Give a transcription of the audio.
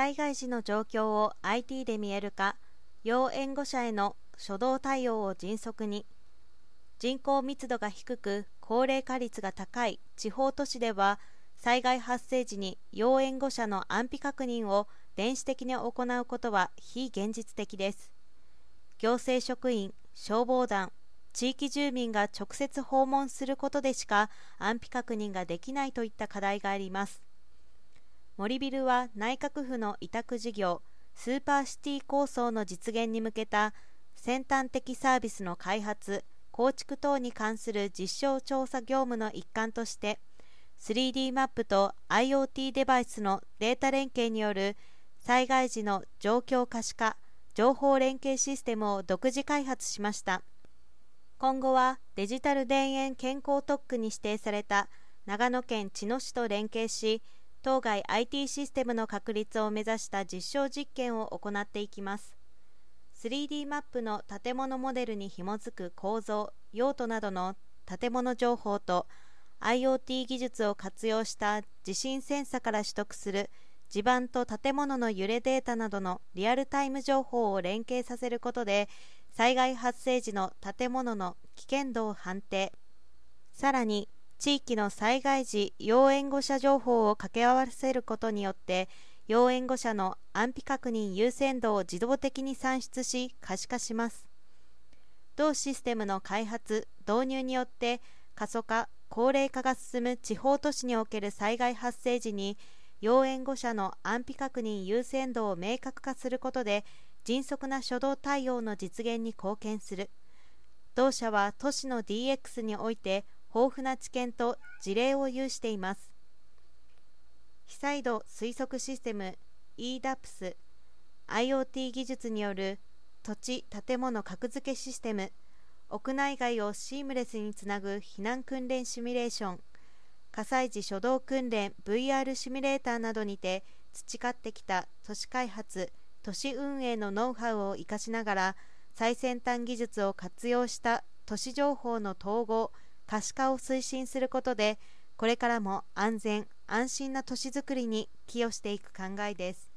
災害時の状況を IT で見える化要援護者への初動対応を迅速に。人口密度が低く高齢化率が高い地方都市では災害発生時に要援護者の安否確認を電子的に行うことは非現実的です。行政職員消防団地域住民が直接訪問することでしか安否確認ができないといった課題があります。森ビルは内閣府の委託事業スーパーシティ構想の実現に向けた先端的サービスの開発構築等に関する実証調査業務の一環として 3D マップと IoT デバイスのデータ連携による災害時の状況可視化情報連携システムを独自開発しました。今後はデジタル田園健康特区に指定された長野県茅野市と連携し当該 IT システムの確立を目指した実証実験を行っていきます。3D マップの建物モデルに紐づく構造用途などの建物情報と IoT 技術を活用した地震センサから取得する地盤と建物の揺れデータなどのリアルタイム情報を連携させることで災害発生時の建物の危険度を判定。さらに地域の災害時要援護者情報を掛け合わせることによって要援護者の安否確認優先度を自動的に算出し可視化します。同システムの開発導入によって過疎化高齢化が進む地方都市における災害発生時に要援護者の安否確認優先度を明確化することで迅速な初動対応の実現に貢献する。同社は都市の DX において豊富な知見と事例を有しています。被災度推測システム EDAPS IoT 技術による土地建物格付けシステム屋内外をシームレスにつなぐ避難訓練シミュレーション火災時初動訓練 VR シミュレーターなどにて培ってきた都市開発都市運営のノウハウを生かしながら最先端技術を活用した都市情報の統合可視化を推進することでこれからも安全安心な都市づくりに寄与していく考えです。